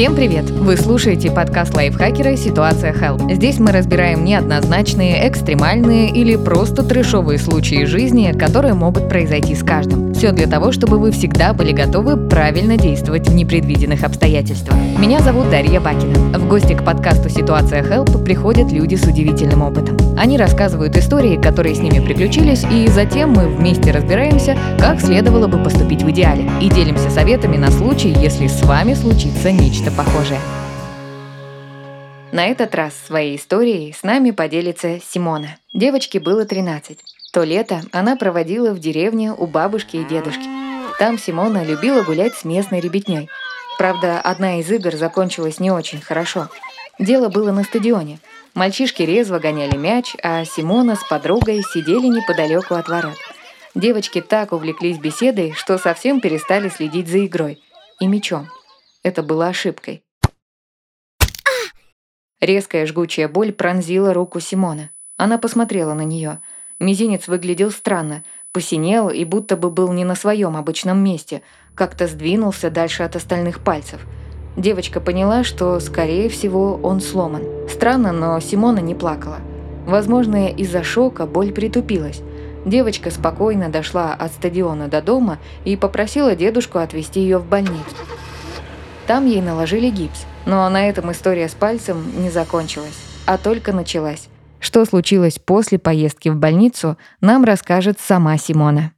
Всем привет! Вы слушаете подкаст лайфхакера «Ситуация Hell». Здесь мы разбираем неоднозначные, экстремальные или просто трешовые случаи жизни, которые могут произойти с каждым. Все для того, чтобы вы всегда были готовы правильно действовать в непредвиденных обстоятельствах. Меня зовут Дарья Бакина. В гости к подкасту «Ситуация Help» приходят люди с удивительным опытом. Они рассказывают истории, которые с ними приключились, и затем мы вместе разбираемся, как следовало бы поступить в идеале, и делимся советами на случай, если с вами случится нечто нечто похожее. На этот раз своей историей с нами поделится Симона. Девочке было 13. То лето она проводила в деревне у бабушки и дедушки. Там Симона любила гулять с местной ребятней. Правда, одна из игр закончилась не очень хорошо. Дело было на стадионе. Мальчишки резво гоняли мяч, а Симона с подругой сидели неподалеку от ворот. Девочки так увлеклись беседой, что совсем перестали следить за игрой и мячом. Это было ошибкой. Резкая жгучая боль пронзила руку Симона. Она посмотрела на нее. Мизинец выглядел странно, посинел и будто бы был не на своем обычном месте, как-то сдвинулся дальше от остальных пальцев. Девочка поняла, что, скорее всего, он сломан. Странно, но Симона не плакала. Возможно, из-за шока боль притупилась. Девочка спокойно дошла от стадиона до дома и попросила дедушку отвезти ее в больницу. Там ей наложили гипс, но на этом история с пальцем не закончилась, а только началась. Что случилось после поездки в больницу, нам расскажет сама Симона.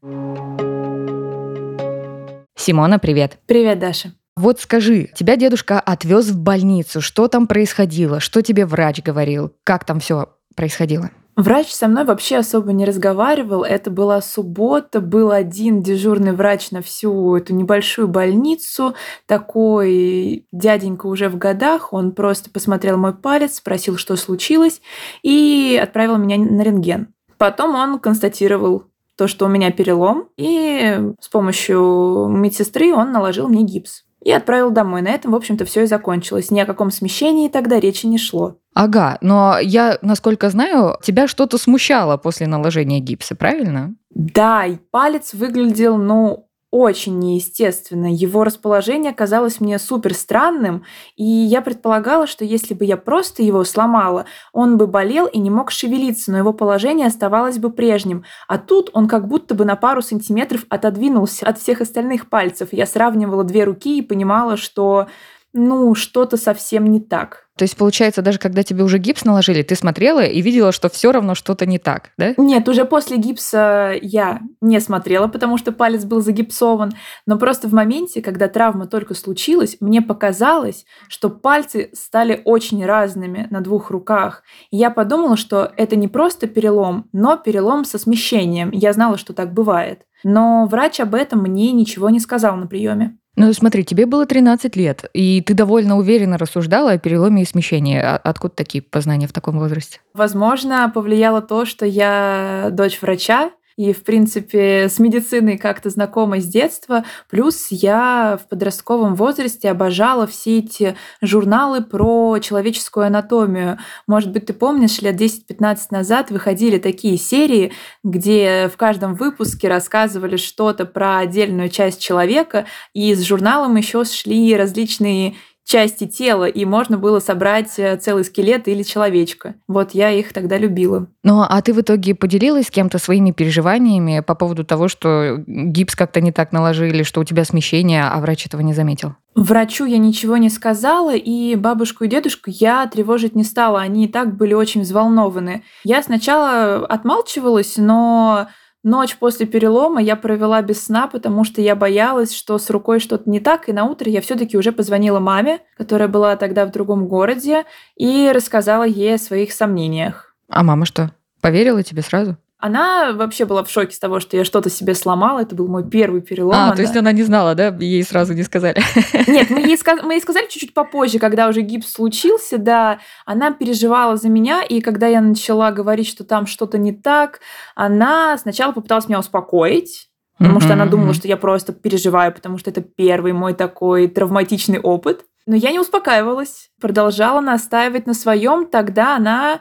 Симона, привет. Привет, Даша. Вот скажи, тебя дедушка отвез в больницу, что там происходило, что тебе врач говорил, как там все происходило? Врач со мной вообще особо не разговаривал. Это была суббота, был один дежурный врач на всю эту небольшую больницу. Такой дяденька уже в годах. Он просто посмотрел мой палец, спросил, что случилось, и отправил меня на рентген. Потом он констатировал то, что у меня перелом, и с помощью медсестры он наложил мне гипс и отправил домой. На этом, в общем-то, все и закончилось. Ни о каком смещении тогда речи не шло. Ага, но я, насколько знаю, тебя что-то смущало после наложения гипса, правильно? Да, и палец выглядел, ну, очень неестественно. Его расположение казалось мне супер странным, и я предполагала, что если бы я просто его сломала, он бы болел и не мог шевелиться, но его положение оставалось бы прежним. А тут он как будто бы на пару сантиметров отодвинулся от всех остальных пальцев. Я сравнивала две руки и понимала, что ну, что-то совсем не так. То есть, получается, даже когда тебе уже гипс наложили, ты смотрела и видела, что все равно что-то не так, да? Нет, уже после гипса я не смотрела, потому что палец был загипсован. Но просто в моменте, когда травма только случилась, мне показалось, что пальцы стали очень разными на двух руках. И я подумала, что это не просто перелом, но перелом со смещением. Я знала, что так бывает. Но врач об этом мне ничего не сказал на приеме. Ну, смотри, тебе было 13 лет, и ты довольно уверенно рассуждала о переломе и смещении. А откуда такие познания в таком возрасте? Возможно, повлияло то, что я дочь врача, и, в принципе, с медициной как-то знакома с детства. Плюс я в подростковом возрасте обожала все эти журналы про человеческую анатомию. Может быть, ты помнишь, лет 10-15 назад выходили такие серии, где в каждом выпуске рассказывали что-то про отдельную часть человека, и с журналом еще шли различные части тела, и можно было собрать э, целый скелет или человечка. Вот я их тогда любила. Ну, а ты в итоге поделилась с кем-то своими переживаниями по поводу того, что гипс как-то не так наложили, что у тебя смещение, а врач этого не заметил? Врачу я ничего не сказала, и бабушку и дедушку я тревожить не стала. Они и так были очень взволнованы. Я сначала отмалчивалась, но Ночь после перелома я провела без сна, потому что я боялась, что с рукой что-то не так, и на утро я все-таки уже позвонила маме, которая была тогда в другом городе, и рассказала ей о своих сомнениях. А мама что? Поверила тебе сразу? Она вообще была в шоке с того, что я что-то себе сломала. Это был мой первый перелом. А, она... то есть она не знала, да? Ей сразу не сказали. Нет, мы ей, сказ... мы ей сказали чуть-чуть попозже, когда уже гипс случился, да. Она переживала за меня, и когда я начала говорить, что там что-то не так, она сначала попыталась меня успокоить, потому что она думала, что я просто переживаю, потому что это первый мой такой травматичный опыт. Но я не успокаивалась, продолжала настаивать на своем. Тогда она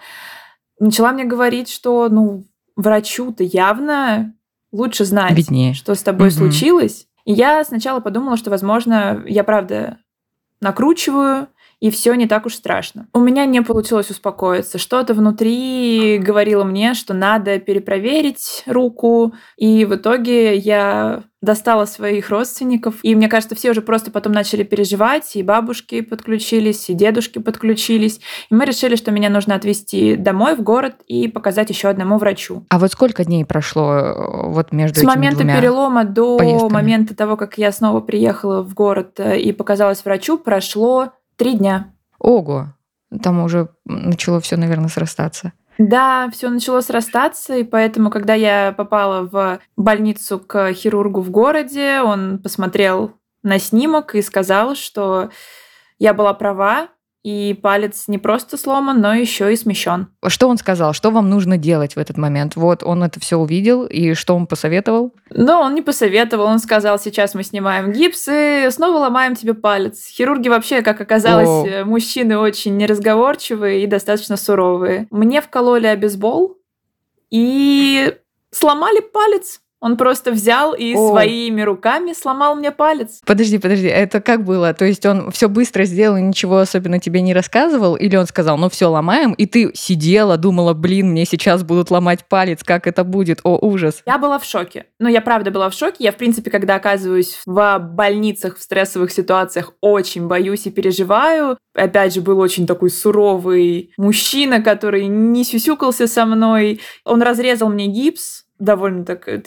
начала мне говорить, что, ну, врачу-то явно лучше знать, Виднее. что с тобой угу. случилось. И я сначала подумала, что, возможно, я правда накручиваю, и все не так уж страшно. У меня не получилось успокоиться. Что-то внутри говорило мне, что надо перепроверить руку, и в итоге я достала своих родственников. И мне кажется, все уже просто потом начали переживать, и бабушки подключились, и дедушки подключились. И мы решили, что меня нужно отвезти домой в город и показать еще одному врачу. А вот сколько дней прошло э, вот между С этими момента двумя перелома до поездками? момента того, как я снова приехала в город э, и показалась врачу, прошло три дня. Ого, там уже начало все, наверное, срастаться. Да, все начало срастаться, и поэтому, когда я попала в больницу к хирургу в городе, он посмотрел на снимок и сказал, что я была права, и палец не просто сломан, но еще и смещен. Что он сказал? Что вам нужно делать в этот момент? Вот он это все увидел, и что он посоветовал? Но он не посоветовал, он сказал, сейчас мы снимаем гипс и снова ломаем тебе палец. Хирурги вообще, как оказалось, О. э, мужчины очень неразговорчивые и достаточно суровые. Мне вкололи обезбол и сломали палец. Он просто взял и О. своими руками сломал мне палец. Подожди, подожди, это как было? То есть он все быстро сделал и ничего особенно тебе не рассказывал? Или он сказал, ну все, ломаем, и ты сидела, думала, блин, мне сейчас будут ломать палец, как это будет? О, ужас. Я была в шоке. Ну, я правда была в шоке. Я, в принципе, когда оказываюсь в больницах, в стрессовых ситуациях, очень боюсь и переживаю. Опять же, был очень такой суровый мужчина, который не сюсюкался со мной. Он разрезал мне гипс довольно так э,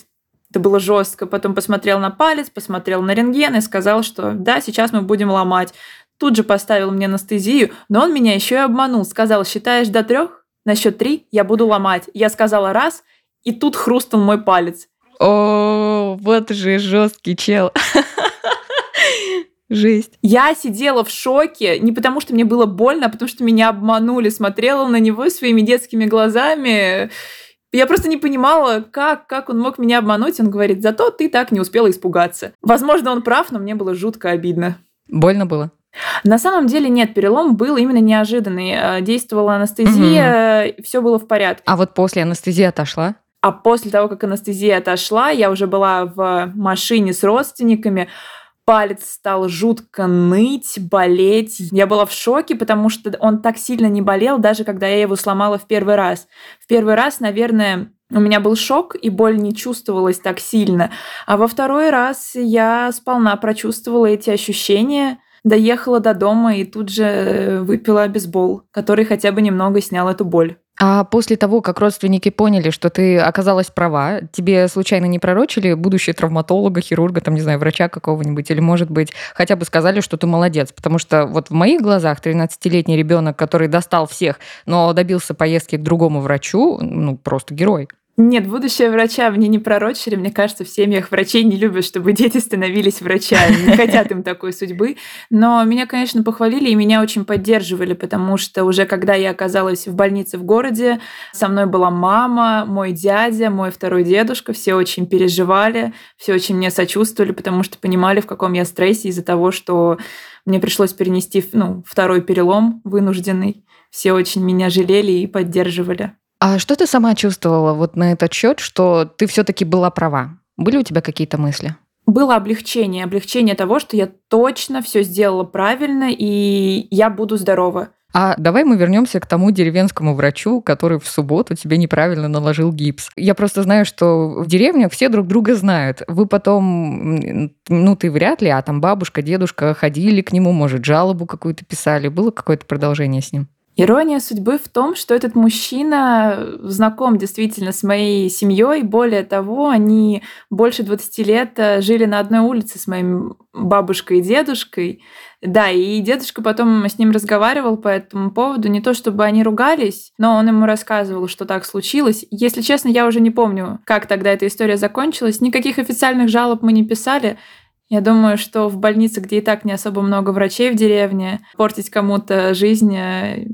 это было жестко. Потом посмотрел на палец, посмотрел на рентген и сказал, что да, сейчас мы будем ломать. Тут же поставил мне анестезию, но он меня еще и обманул. Сказал, считаешь до трех? На счет три я буду ломать. Я сказала раз, и тут хрустнул мой палец. О, вот же жесткий чел. Жесть. Я сидела в шоке не потому, что мне было больно, а потому что меня обманули. Смотрела на него своими детскими глазами. Я просто не понимала, как, как он мог меня обмануть. Он говорит, зато ты так не успела испугаться. Возможно, он прав, но мне было жутко обидно. Больно было? На самом деле нет, перелом был именно неожиданный. Э, Действовала анестезия, все было в порядке. А вот после анестезии отошла? А после того, как анестезия отошла, я уже была в машине с родственниками, палец стал жутко ныть, болеть. Я была в шоке, потому что он так сильно не болел, даже когда я его сломала в первый раз. В первый раз, наверное, у меня был шок, и боль не чувствовалась так сильно. А во второй раз я сполна прочувствовала эти ощущения, доехала до дома и тут же выпила обезбол, который хотя бы немного снял эту боль. А после того, как родственники поняли, что ты оказалась права, тебе случайно не пророчили будущего травматолога, хирурга, там, не знаю, врача какого-нибудь, или, может быть, хотя бы сказали, что ты молодец? Потому что вот в моих глазах 13-летний ребенок, который достал всех, но добился поездки к другому врачу, ну, просто герой. Нет, будущее врача мне не пророчили. Мне кажется, в семьях врачей не любят, чтобы дети становились врачами. Не хотят им такой судьбы. Но меня, конечно, похвалили и меня очень поддерживали, потому что уже когда я оказалась в больнице в городе, со мной была мама, мой дядя, мой второй дедушка. Все очень переживали, все очень мне сочувствовали, потому что понимали, в каком я стрессе из-за того, что мне пришлось перенести ну, второй перелом вынужденный. Все очень меня жалели и поддерживали. А что ты сама чувствовала вот на этот счет, что ты все-таки была права? Были у тебя какие-то мысли? Было облегчение, облегчение того, что я точно все сделала правильно, и я буду здорова. А давай мы вернемся к тому деревенскому врачу, который в субботу тебе неправильно наложил гипс. Я просто знаю, что в деревнях все друг друга знают. Вы потом, ну ты вряд ли, а там бабушка, дедушка ходили к нему, может, жалобу какую-то писали. Было какое-то продолжение с ним? Ирония судьбы в том, что этот мужчина знаком действительно с моей семьей. Более того, они больше 20 лет э, жили на одной улице с моим бабушкой и дедушкой. Да, и дедушка потом с ним разговаривал по этому поводу. Не то чтобы они ругались, но он ему рассказывал, что так случилось. Если честно, я уже не помню, как тогда эта история закончилась. Никаких официальных жалоб мы не писали. Я думаю, что в больнице, где и так не особо много врачей в деревне, портить кому-то жизнь э,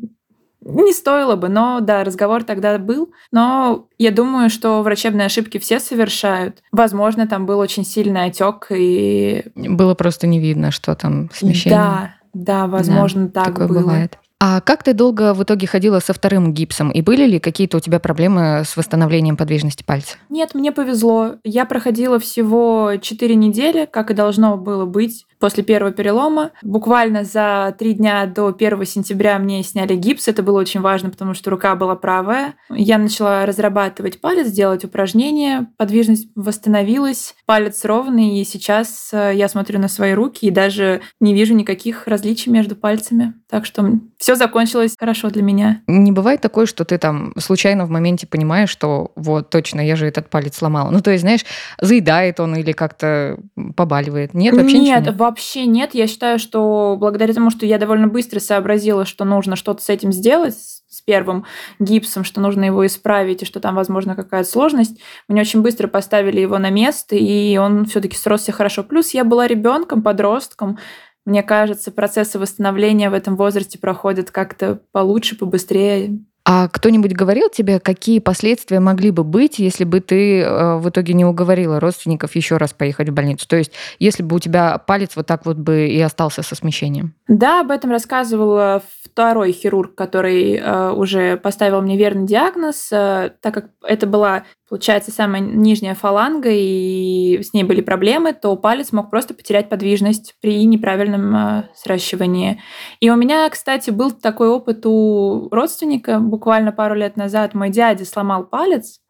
не стоило бы, но да, разговор тогда был. Но я думаю, что врачебные ошибки все совершают. Возможно, там был очень сильный отек и... Было просто не видно, что там смещение. Да, да, возможно, да, так такое было. бывает. А как ты долго в итоге ходила со вторым гипсом? И были ли какие-то у тебя проблемы с восстановлением подвижности пальца? Нет, мне повезло. Я проходила всего 4 недели, как и должно было быть. После первого перелома. Буквально за три дня до 1 сентября мне сняли гипс. Это было очень важно, потому что рука была правая. Я начала разрабатывать палец, делать упражнения. Подвижность восстановилась, палец ровный, и сейчас э, я смотрю на свои руки и даже не вижу никаких различий между пальцами. Так что все закончилось хорошо для меня. Не бывает такое, что ты там случайно в моменте понимаешь, что вот точно, я же этот палец сломала. Ну, то есть, знаешь, заедает он или как-то побаливает. Нет, вообще нет, ничего? Вообще нет. Я считаю, что благодаря тому, что я довольно быстро сообразила, что нужно что-то с этим сделать, с первым гипсом, что нужно его исправить, и что там, возможно, какая-то сложность. Мне очень быстро поставили его на место, и он все-таки сросся хорошо. Плюс я была ребенком, подростком, мне кажется, процессы восстановления в этом возрасте проходят как-то получше, побыстрее. А кто-нибудь говорил тебе, какие последствия могли бы быть, если бы ты э, в итоге не уговорила родственников еще раз поехать в больницу? То есть, если бы у тебя палец вот так вот бы и остался со смещением? Да, об этом рассказывал второй хирург, который э, уже поставил мне верный диагноз, э, так как это была получается, самая нижняя фаланга, и с ней были проблемы, то палец мог просто потерять подвижность при неправильном э, сращивании. И у меня, кстати, был такой опыт у родственника. Буквально пару лет назад мой дядя сломал палец,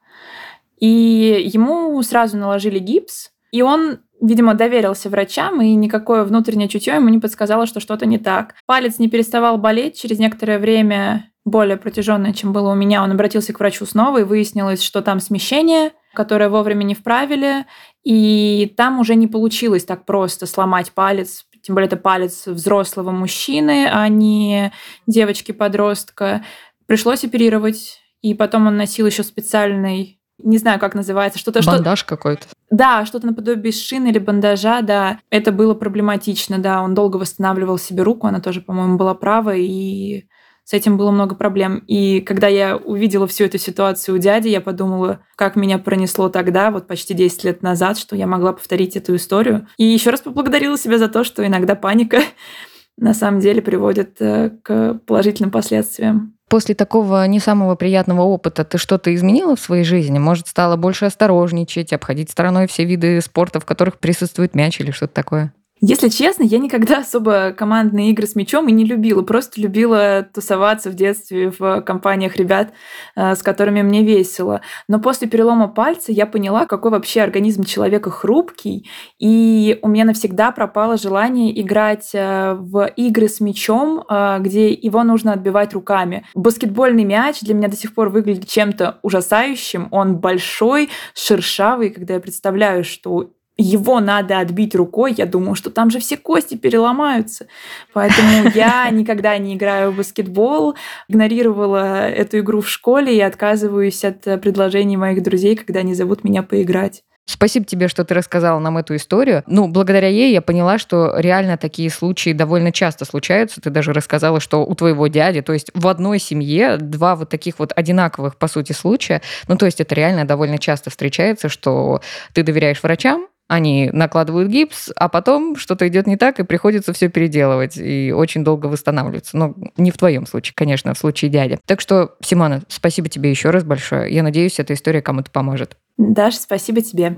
и ему сразу наложили гипс, и он видимо, доверился врачам, и никакое внутреннее чутье ему не подсказало, что что-то не так. Палец не переставал болеть. Через некоторое время более протяженное, чем было у меня, он обратился к врачу снова, и выяснилось, что там смещение, которое вовремя не вправили, и там уже не получилось так просто сломать палец, тем более это палец взрослого мужчины, а не девочки-подростка. Пришлось оперировать, и потом он носил еще специальный не знаю, как называется, что-то... Бандаж что... какой-то. Да, что-то наподобие шины или бандажа, да. Это было проблематично, да. Он долго восстанавливал себе руку, она тоже, по-моему, была правой, и с этим было много проблем. И когда я увидела всю эту ситуацию у дяди, я подумала, как меня пронесло тогда, вот почти 10 лет назад, что я могла повторить эту историю. И еще раз поблагодарила себя за то, что иногда паника на самом деле приводит э, к положительным последствиям. После такого не самого приятного опыта ты что-то изменила в своей жизни? Может, стала больше осторожничать, обходить стороной все виды спорта, в которых присутствует мяч или что-то такое? Если честно, я никогда особо командные игры с мячом и не любила. Просто любила тусоваться в детстве в компаниях ребят, э, с которыми мне весело. Но после перелома пальца я поняла, какой вообще организм человека хрупкий. И у меня навсегда пропало желание играть э, в игры с мячом, э, где его нужно отбивать руками. Баскетбольный мяч для меня до сих пор выглядит чем-то ужасающим. Он большой, шершавый. Когда я представляю, что его надо отбить рукой, я думаю, что там же все кости переломаются. Поэтому я никогда не играю в баскетбол, игнорировала эту игру в школе и отказываюсь от предложений моих друзей, когда они зовут меня поиграть. Спасибо тебе, что ты рассказала нам эту историю. Ну, благодаря ей я поняла, что реально такие случаи довольно часто случаются. Ты даже рассказала, что у твоего дяди, то есть в одной семье два вот таких вот одинаковых, по сути, случая. Ну, то есть это реально довольно часто встречается, что ты доверяешь врачам, они накладывают гипс, а потом что-то идет не так, и приходится все переделывать, и очень долго восстанавливаться. Но не в твоем случае, конечно, в случае дяди. Так что, Симона, спасибо тебе еще раз большое. Я надеюсь, эта история кому-то поможет. Даша, спасибо тебе.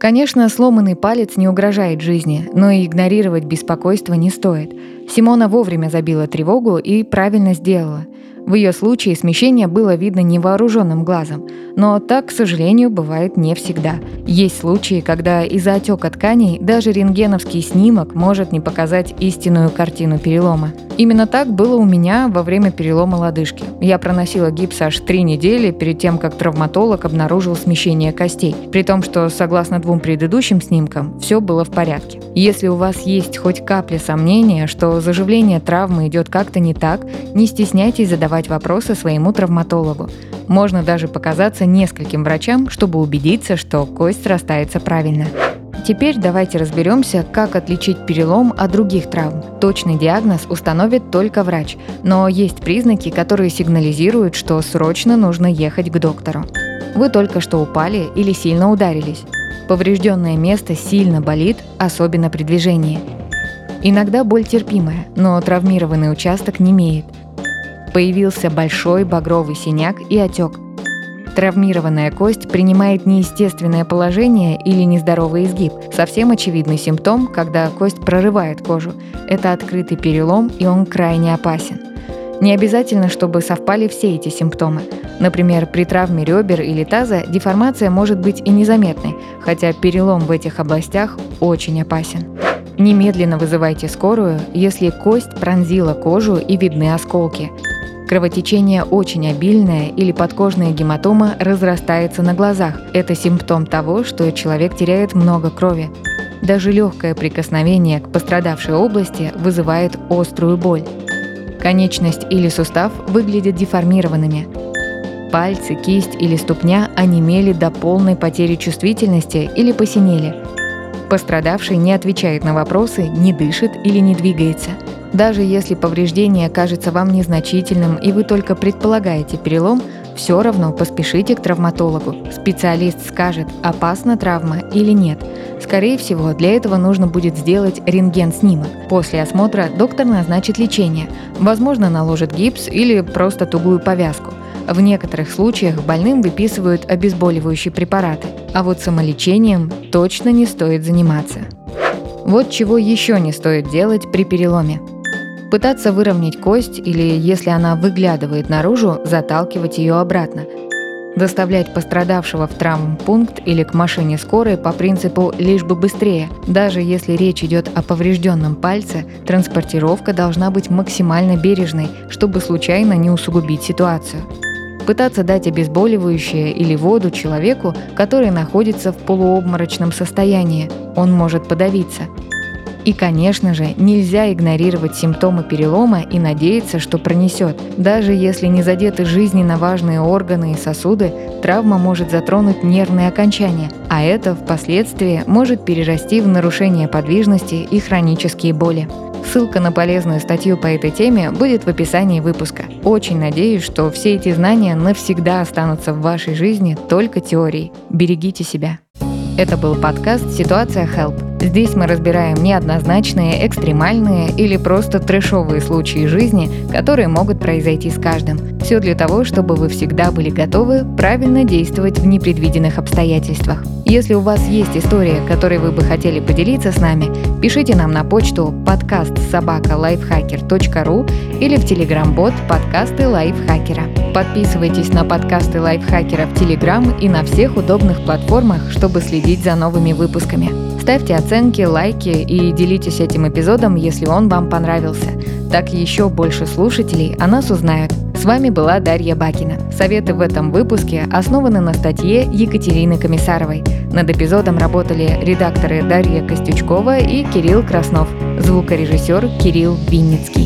Конечно, сломанный палец не угрожает жизни, но и игнорировать беспокойство не стоит. Симона вовремя забила тревогу и правильно сделала – в ее случае смещение было видно невооруженным глазом, но так, к сожалению, бывает не всегда. Есть случаи, когда из-за отека тканей даже рентгеновский снимок может не показать истинную картину перелома. Именно так было у меня во время перелома лодыжки. Я проносила гипс аж три недели перед тем, как травматолог обнаружил смещение костей, при том, что, согласно двум предыдущим снимкам, все было в порядке. Если у вас есть хоть капля сомнения, что заживление травмы идет как-то не так, не стесняйтесь задавать задавать вопросы своему травматологу. Можно даже показаться нескольким врачам, чтобы убедиться, что кость срастается правильно. Теперь давайте разберемся, как отличить перелом от других травм. Точный диагноз установит только врач, но есть признаки, которые сигнализируют, что срочно нужно ехать к доктору. Вы только что упали или сильно ударились. Поврежденное место сильно болит, особенно при движении. Иногда боль терпимая, но травмированный участок не имеет появился большой багровый синяк и отек. травмированная кость принимает неестественное положение или нездоровый изгиб. Совсем очевидный симптом, когда кость прорывает кожу. Это открытый перелом, и он крайне опасен. Не обязательно, чтобы совпали все эти симптомы. Например, при травме ребер или таза деформация может быть и незаметной, хотя перелом в этих областях очень опасен. Немедленно вызывайте скорую, если кость пронзила кожу и видны осколки. Кровотечение очень обильное или подкожная гематома разрастается на глазах. Это симптом того, что человек теряет много крови. Даже легкое прикосновение к пострадавшей области вызывает острую боль. Конечность или сустав выглядят деформированными. Пальцы, кисть или ступня онемели до полной потери чувствительности или посинели. Пострадавший не отвечает на вопросы, не дышит или не двигается. Даже если повреждение кажется вам незначительным и вы только предполагаете перелом, все равно поспешите к травматологу. Специалист скажет, опасна травма или нет. Скорее всего, для этого нужно будет сделать рентген-снимок. После осмотра доктор назначит лечение. Возможно, наложит гипс или просто тугую повязку. В некоторых случаях больным выписывают обезболивающие препараты, а вот самолечением точно не стоит заниматься. Вот чего еще не стоит делать при переломе. Пытаться выровнять кость или, если она выглядывает наружу, заталкивать ее обратно. Доставлять пострадавшего в травмпункт или к машине скорой по принципу «лишь бы быстрее». Даже если речь идет о поврежденном пальце, транспортировка должна быть максимально бережной, чтобы случайно не усугубить ситуацию пытаться дать обезболивающее или воду человеку, который находится в полуобморочном состоянии. Он может подавиться. И, конечно же, нельзя игнорировать симптомы перелома и надеяться, что пронесет. Даже если не задеты жизненно важные органы и сосуды, травма может затронуть нервные окончания, а это впоследствии может перерасти в нарушение подвижности и хронические боли. Ссылка на полезную статью по этой теме будет в описании выпуска. Очень надеюсь, что все эти знания навсегда останутся в вашей жизни только теорией. Берегите себя. Это был подкаст «Ситуация Help». Здесь мы разбираем неоднозначные, экстремальные или просто трэшовые случаи жизни, которые могут произойти с каждым. Все для того, чтобы вы всегда были готовы правильно действовать в непредвиденных обстоятельствах. Если у вас есть история, которой вы бы хотели поделиться с нами, пишите нам на почту подкаст собака или в телеграм-бот подкасты лайфхакера. Подписывайтесь на подкасты лайфхакера в Телеграм и на всех удобных платформах, чтобы следить за новыми выпусками. Ставьте оценки, лайки и делитесь этим эпизодом, если он вам понравился. Так еще больше слушателей о нас узнают. С вами была Дарья Бакина. Советы в этом выпуске основаны на статье Екатерины Комиссаровой. Над эпизодом работали редакторы Дарья Костючкова и Кирилл Краснов, звукорежиссер Кирилл Винницкий.